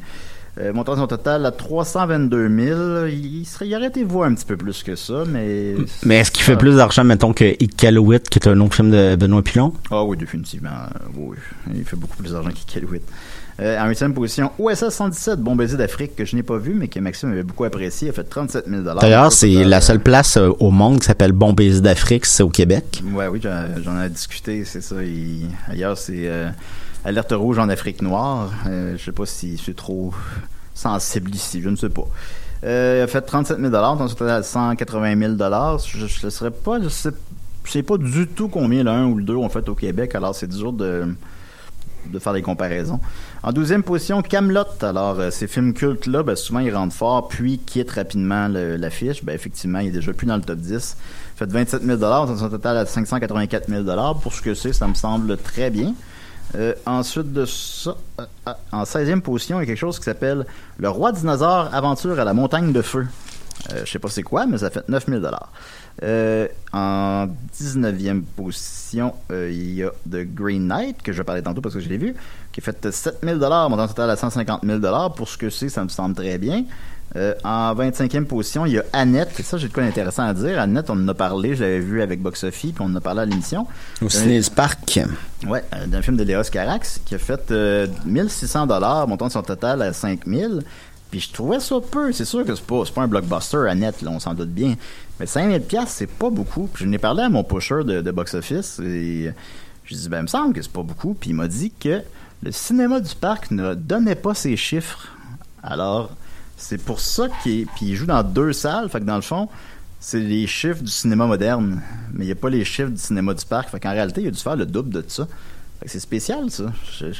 Euh, montant son total à 322 000. Il, serait, il aurait été voir un petit peu plus que ça, mais... Mais est-ce qu'il fait plus d'argent, mettons, que Iqaluit, qui est un autre film de Benoît Pilon? Ah oui, définitivement. Euh, Oui, il fait beaucoup plus d'argent qu'Iqaluit. Euh, en huitième position, OSS 117, Bon baiser d'Afrique, que je n'ai pas vu, mais que Maxime avait beaucoup apprécié. Il a fait 37 000 D'ailleurs, c'est la seule place euh, au monde qui s'appelle Bon Baiser d'Afrique, c'est au Québec. Ouais, oui, j'en ai discuté, c'est ça. Il- ailleurs, c'est euh, Alerte rouge en Afrique noire. Je sais pas si c'est trop sensible ici, je ne sais pas. Euh, il a fait 37 000 dans son total 180 000 Je ne serais pas, je sais, je sais pas du tout combien 1 ou le 2 ont fait au Québec, alors c'est dur de, de faire des comparaisons. En douzième position, Camelot. Alors, euh, ces films cultes-là, ben, souvent, ils rentrent fort, puis quittent rapidement l'affiche. Ben, effectivement, il est déjà plus dans le top 10. Fait 27 000 dans son total à 584 000 Pour ce que c'est, ça me semble très bien. Euh, ensuite de ça, euh, en 16e position, il y a quelque chose qui s'appelle Le Roi dinosaure Aventure à la montagne de feu. Je sais pas c'est quoi, mais ça fait 9000 dollars. en 19e position, il y a The Green Knight, que je parlais tantôt parce que je l'ai vu, qui a fait 7000 dollars, montant total à 150 000 dollars. Pour ce que c'est, ça me semble très bien. Euh, en 25e position, il y a Annette. Et ça, j'ai de quoi d'intéressant à dire. Annette, on en a parlé, je l'avais vu avec Box Office, puis on en a parlé à l'émission. Au Ciné du Parc. Ouais, euh, d'un film de Léos Carax qui a fait euh, 1600 dollars, montant son total à 5000. Puis je trouvais ça peu. C'est sûr que c'est pas, pas un blockbuster net, là, on s'en doute bien. Mais 5000 pièces, c'est pas beaucoup. Puis je n'ai parlé à mon pusher de, de box office et je lui ai dit ben il me semble que c'est pas beaucoup. Puis il m'a dit que le cinéma du parc ne donnait pas ses chiffres. Alors c'est pour ça qu'il joue dans deux salles. Fait que dans le fond, c'est les chiffres du cinéma moderne, mais il n'y a pas les chiffres du cinéma du parc. Fait qu'en réalité, il a dû faire le double de ça. Que c'est spécial, ça.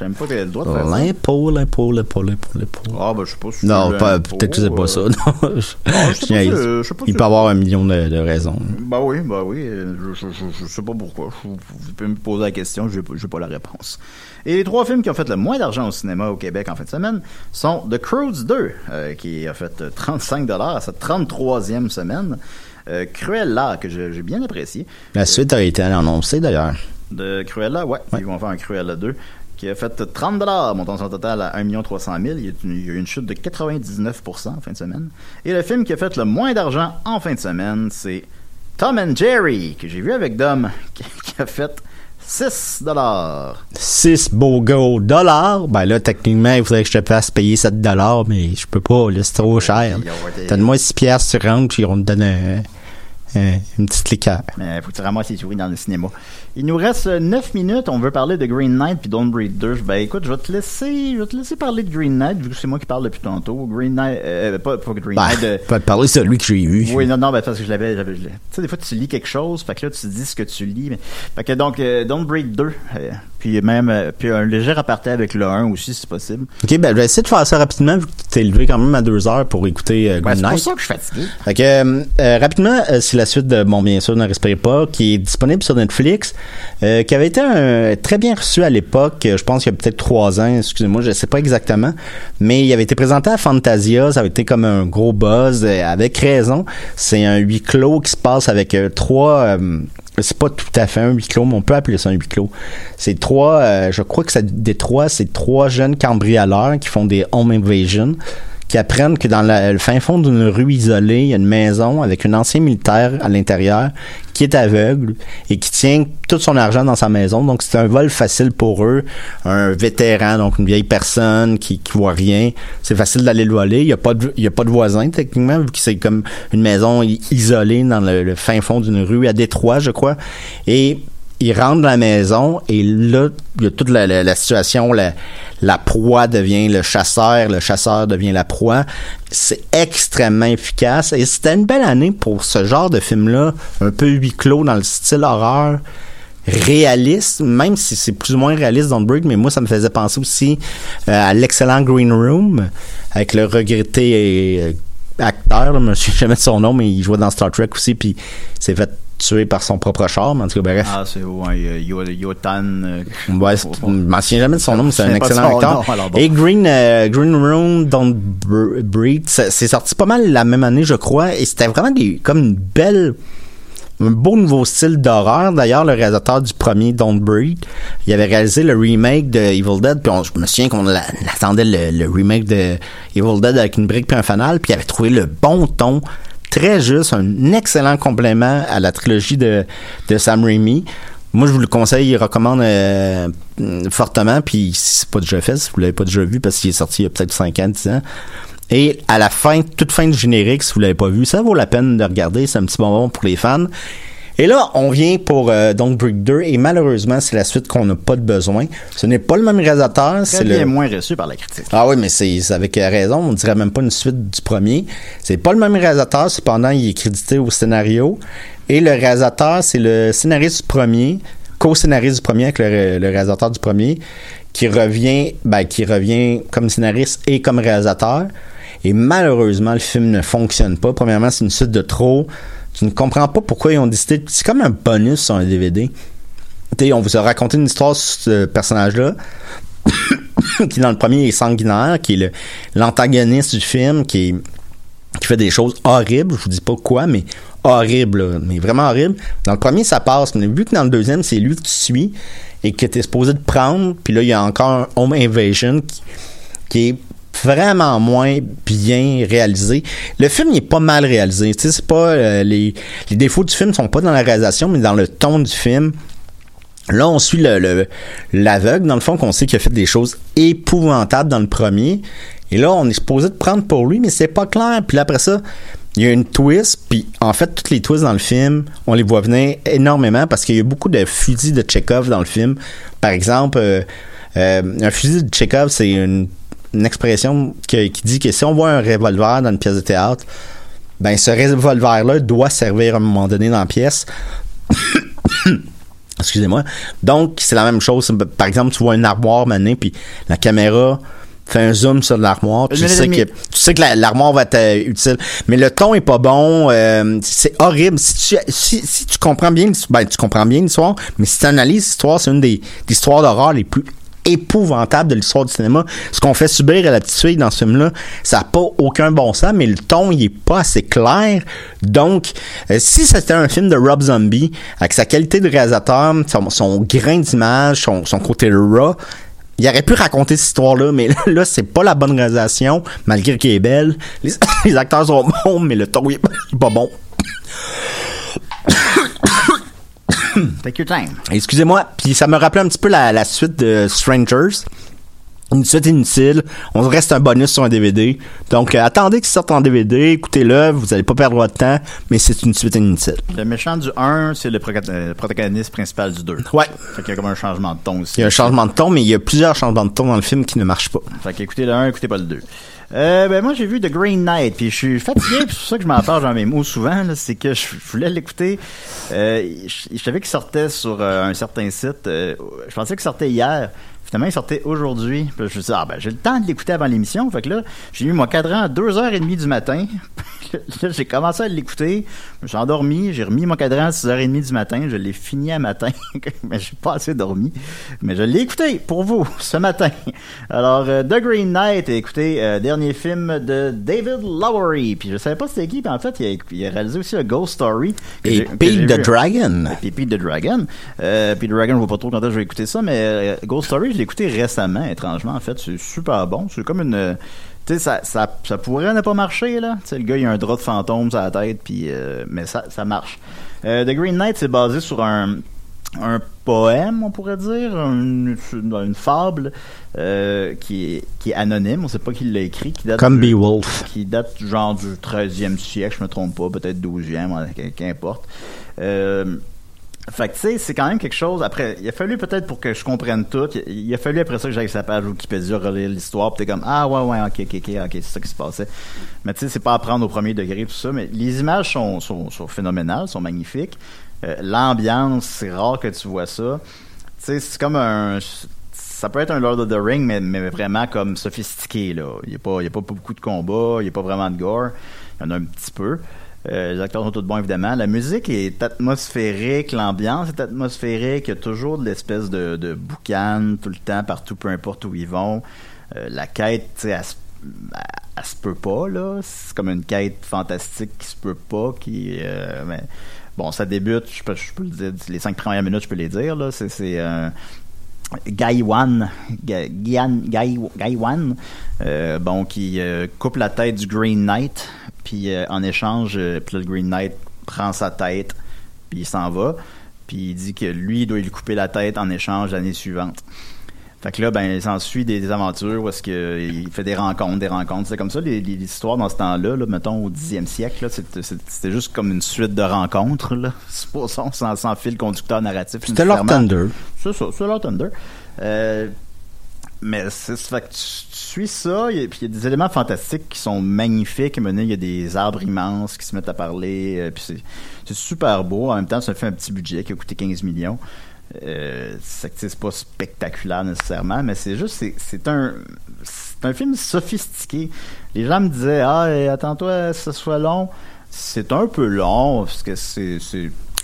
Même pas avait le droit de faire ça. L'impôt, l'impôt, l'impôt, l'impôt, l'impôt. Ah, ben, je sais pas si Non, peut-être que c'est pas euh, ça. Non, je- je sais pas je- sais pas il peut avoir un million de, raisons. Bah oui, bah oui. euh, Je, sais pas pourquoi. Vous pouvez me poser la question, je n'ai pas la réponse. Et les trois films qui ont fait le moins d'argent au cinéma au Québec en fin de semaine sont The Croods 2, euh, qui a fait euh, 35 à sa 33e semaine. Euh, Cruella, que j'ai bien apprécié. La suite a été annoncée d'ailleurs. De Cruella, ouais, Ils vont faire un Cruella 2 qui a fait 30 montant son total à 1 300 000. Il y a une- il y a eu une chute de 99% en fin de semaine. Et le film qui a fait le moins d'argent en fin de semaine, c'est Tom and Jerry, que j'ai vu avec Dom, qui, qui a fait 6 dollars. 6 beaux gros dollars. Ben là, techniquement, il faudrait que je te fasse payer 7 dollars, mais je peux pas, là, c'est trop cher. Donne-moi 6 piastres sur rentre, puis on te donne un- une petite liqueur. Mais faut que tu ramasses les souris dans le cinéma. Il nous reste 9 minutes. On veut parler de Green Knight puis Don't Breed 2. Ben écoute, je vais te laisser, je vais te laisser parler de Green Knight vu que c'est moi qui parle depuis tantôt. Green Knight, euh, pas, pas Green Ben, Knight. euh, pas te parler de celui que j'ai vu. Oui, non, non, ben, parce que je l'avais, tu sais, des fois, tu lis quelque chose, fait que là, tu dis ce que tu lis, mais, fait que donc, euh, Don't Breed 2, euh, puis même, euh, puis un léger aparté avec le 1 aussi, si possible. Ok, ben je vais essayer de faire ça rapidement, vu que t'es levé quand même à 2 heures pour écouter euh, Ouais, Green c'est pour ça que je suis fatigué. Fait que, euh, euh, rapidement, euh, c'est la suite de Bon, bien sûr, Ne respirez pas, qui est disponible sur Netflix, euh, qui avait été un- très bien reçu à l'époque, je pense qu'il y a peut-être trois ans, excusez-moi, je sais pas exactement, mais il avait été présenté à Fantasia, ça avait été comme un gros buzz, avec raison. C'est un huis clos qui se passe avec euh, trois... c'est pas tout à fait un huis clos, mais on peut appeler ça un huis clos. C'est trois, euh, je crois que ça, des trois, c'est trois jeunes cambrioleurs qui font des home invasions qui apprennent que dans le fin fond d'une rue isolée, il y a une maison avec un ancien militaire à l'intérieur qui est aveugle et qui tient tout son argent dans sa maison. Donc c'est un vol facile pour eux. Un vétéran, donc une vieille personne qui, qui voit rien, c'est facile d'aller le voler. Il n'y a pas de, y a pas de voisin techniquement vu que c'est comme une maison isolée dans le, le fin fond d'une rue à Détroit, je crois. Et il rentre dans la maison et là, il y a toute la, la- la situation, la, la proie devient le chasseur, le chasseur devient la proie. C'est extrêmement efficace et c'était une belle année pour ce genre de film-là, un peu huis clos dans le style horreur réaliste, même si c'est plus ou moins réaliste dans le Break, mais moi ça me faisait penser aussi euh, à l'excellent Green Room avec le regretté euh, acteur, là, je me souviens jamais de son nom, mais il jouait dans Star Trek aussi, puis il s'est fait tuer par son propre char, mais en tout cas, bref. Ah, c'est, ouais, euh, Yo- Yotan. euh, Ouais, je m'en souviens jamais de son nom, mais c'est un excellent acteur. bon. Et Green, euh, Green Room Don't Br- Breathe, ça- c'est sorti pas mal la même année, je crois, et c'était vraiment des, comme une belle, un beau nouveau style d'horreur. D'ailleurs, le réalisateur du premier Don't Breathe, il avait réalisé le remake de Evil Dead, puis on- je me souviens qu'on attendait le, le remake de Evil Dead avec une brique puis un fanal, puis il avait trouvé le bon ton, très juste, un excellent complément à la trilogie de, de Sam Raimi. Moi, je vous le conseille, il recommande euh, fortement, puis si c'est pas déjà fait, si vous l'avez pas déjà vu, parce qu'il est sorti il y a peut-être 5 ans, 10 ans. Et à la fin, toute fin du générique, si vous l'avez pas vu, ça vaut la peine de regarder, c'est un petit bonbon pour les fans. Et là, on vient pour euh, Don't Break 2, et malheureusement, c'est la suite qu'on n'a pas de besoin. Ce n'est pas le même réalisateur, c'est le... moins reçu par la critique. Ah oui, mais c'est avec euh, raison. On dirait même pas une suite du premier. C'est pas le même réalisateur, cependant, il est crédité au scénario. Et le réalisateur, c'est le scénariste du premier, co-scénariste du premier avec le, le réalisateur du premier, qui revient, ben, qui revient comme scénariste et comme réalisateur. Et malheureusement, le film ne fonctionne pas. Premièrement, c'est une suite de trop. Tu ne comprends pas pourquoi ils ont décidé. C'est comme un bonus sur un DVD. on vous a raconté une histoire sur ce personnage-là, qui dans le premier est sanguinaire, qui est l'antagoniste du film, qui qui fait des choses horribles, je vous dis pas quoi, mais horribles, là, mais vraiment horribles. Dans le premier, ça passe, mais vu que dans le deuxième, c'est lui que tu suis et que tu es supposé de prendre, puis là, il y a encore un Home Invasion qui, qui est vraiment moins bien réalisé. Le film, il est pas mal réalisé. Tu sais, c'est pas euh, les, défauts du film sont pas dans la réalisation, mais dans le ton du film. Là, on suit le, le- l'aveugle, dans le fond, qu'on sait qu'il a fait des choses épouvantables dans le premier. Et là, on est supposé de prendre pour lui, mais c'est pas clair. Puis là, après ça, il y a une twist. Puis en fait, toutes les twists dans le film, on les voit venir énormément parce qu'il y a beaucoup de fusils de Chekhov dans le film. Par exemple, euh, euh, un fusil de Chekhov, c'est une, une expression que- qui dit que si on voit un revolver dans une pièce de théâtre, ben ce revolver-là doit servir à un moment donné dans la pièce. Excusez-moi. Donc, c'est la même chose. Par exemple, tu vois une armoire mané, puis la caméra fait un zoom sur l'armoire. puis Une Tu sais, que, tu sais que la- l'armoire va être euh, utile. Mais le ton est pas bon. euh, c'est horrible. Si tu, si, si tu comprends bien l'histoire, ben, tu comprends bien l'histoire, mais si tu analyses l'histoire, c'est une des, des histoires d'horreur les plus épouvantables de l'histoire du cinéma. Ce qu'on fait subir à la petite fille dans ce film-là, ça n'a pas aucun bon sens, mais le ton, il est pas assez clair. Donc, euh, si c'était un film de Rob Zombie, avec sa qualité de réalisateur, son, grain d'image, son, côté raw, il aurait pu raconter cette histoire-là, mais là, là, c'est pas la bonne réalisation, malgré qu'elle est belle. Les, les acteurs sont bons, mais le ton, il est pas bon. Take your time. Excusez-moi, puis ça me rappelait un petit peu la, la suite de Strangers. Une suite inutile. On c'est un bonus sur un DVD. Donc, euh, attendez qu'il sorte en DVD, écoutez-le, vous allez pas perdre votre temps, mais c'est une suite inutile. Le méchant du 1, c'est le euh, protagoniste principal du 2. Ouais. Fait qu'il y a comme un changement de ton aussi. Il y a un changement de ton, mais il y a plusieurs changements de ton dans le film qui ne marchent pas. Fait qu'écoutez le 1, écoutez pas le 2. Euh, ben moi j'ai vu The Green Knight puis je suis fatigué c'est pour ça que je m'en parle dans mes mots souvent c'est que je voulais l'écouter. Euh, je, savais qu'il sortait sur euh, un certain site je pensais qu'il sortait hier. Finalement il sortait aujourd'hui. Je me suis dit ah ben j'ai le temps de l'écouter avant l'émission. Fait que là j'ai mis mon cadran à 2h30 du matin. Là j'ai commencé à l'écouter. Je suis endormi. J'ai remis mon cadran à 6h30 du matin. Je l'ai fini à matin. Mais j'ai pas assez dormi. Mais je l'ai écouté pour vous ce matin. Alors The Green Knight écoutez euh, dernier film de David Lowery puis je savais pas c'était qui puis en fait il a, il a réalisé aussi un Ghost Story Et Pete the. Dragon. Puis Pete the Dragon. Euh, Pete the Dragon, je vois pas trop quand je vais écouter ça, mais euh, Ghost Story, je l'ai écouté récemment, étrangement, en fait. C'est super bon. C'est comme une... Tu sais, ça, ça, ça pourrait ne pas marcher, là. Tu sais, le gars, il a un drap de fantôme sur la tête, puis... euh, mais ça, ça marche. Euh, The Green Knight, c'est basé sur un un poème, on pourrait dire, une, une fable euh, qui, est, qui est anonyme, on sait pas qui l'a écrit, qui date Comme du- Beowulf. qui date genre du 13e siècle, je me trompe pas, peut-être 12e, ouais, qu- qu'importe. Euh, fait que tu sais, c'est quand même quelque chose. Après, il a fallu peut-être pour que je comprenne tout. Il, a fallu après ça que j'aille sur sa page Wikipédia relire l'histoire. Puis t'es comme ah ouais ouais ok ok ok ok c'est ça qui se passait. Mais tu sais, c'est pas à prendre au premier degré tout ça. Mais les images sont sont, sont phénoménales, sont magnifiques. Euh, L'ambiance, c'est rare que tu vois ça. Tu sais, c'est comme un ça peut être un Lord of the Ring, mais, mais vraiment comme sophistiqué. Là. Il n'y a, pas- a pas beaucoup de combats, il n'y a pas vraiment de gore. Il y en a un petit peu. Euh, les acteurs sont tous bons, évidemment. La musique est atmosphérique, l'ambiance est atmosphérique. Il y a toujours de l'espèce de, boucan tout le temps, partout, peu importe où ils vont. Euh, la quête, tu sais, elle, se- peut pas, là. C'est comme une quête fantastique qui se peut pas, qui... mais, bon, ça débute, je peux, je peux le dire, les cinq premières minutes, je peux les dire, là. C'est... c'est euh, Gaiwan, Ga- Gian- Gai- Gaiwan, euh, bon, qui euh, coupe la tête du Green Knight, puis euh, en échange, le Green Knight prend sa tête, puis il s'en va, puis il dit que lui, il doit lui couper la tête en échange l'année suivante. Fait que là, ben, il s'ensuit des, des aventures où est-ce que il fait des rencontres, des rencontres. C'est comme ça, les, les histoires dans ce temps-là, là, mettons au 10e siècle, c'était, juste comme une suite de rencontres, là. Supposons, sans, sans fil conducteur narratif. C'était Lord. Thunder. C'est ça, c'est Lord Thunder. Euh, mais c'est fait que tu, tu suis ça, et puis il y a des éléments fantastiques qui sont magnifiques. Il y a des arbres immenses qui se mettent à parler, euh, puis c'est, c'est super beau. En même temps, ça fait un petit budget qui a coûté 15 millions. Euh, c'est, pas spectaculaire nécessairement, mais c'est juste, c'est, un, un film sophistiqué. Les gens me disaient, ah, attends-toi, ce soit long. C'est un peu long, parce que c'est,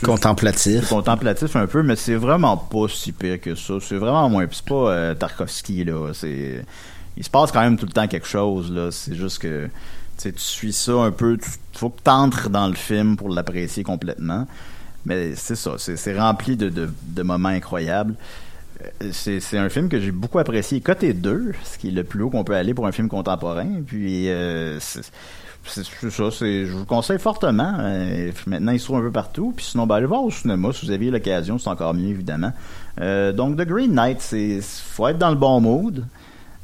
Contemplatif. Contemplatif un peu, mais c'est vraiment pas si pire que ça. C'est vraiment moins. C'est pas euh, Tarkovsky, là. C'est. Il se passe quand même tout le temps quelque chose, là. C'est juste que. Tu sais, tu suis ça un peu. Il faut que tu entres dans le film pour l'apprécier complètement. Mais c'est ça. C'est rempli de, de, moments incroyables. Euh, C'est un film que j'ai beaucoup apprécié. Côté 2, ce qui est le plus haut qu'on peut aller pour un film contemporain. Puis, euh, c'est ça, je vous le conseille fortement. Euh, maintenant, il se trouve un peu partout. Puis sinon, ben, allez voir au cinéma si vous aviez l'occasion, c'est encore mieux, évidemment. Euh, donc, The Green Knight, c'est faut être dans le bon mood.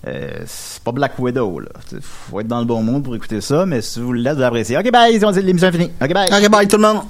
C'est pas Black Widow, là. Faut être dans le bon mood pour écouter ça, mais si vous l'êtes, vous appréciez. Ok, bye, l'émission est finie. Ok, bye. Ok, bye tout le monde.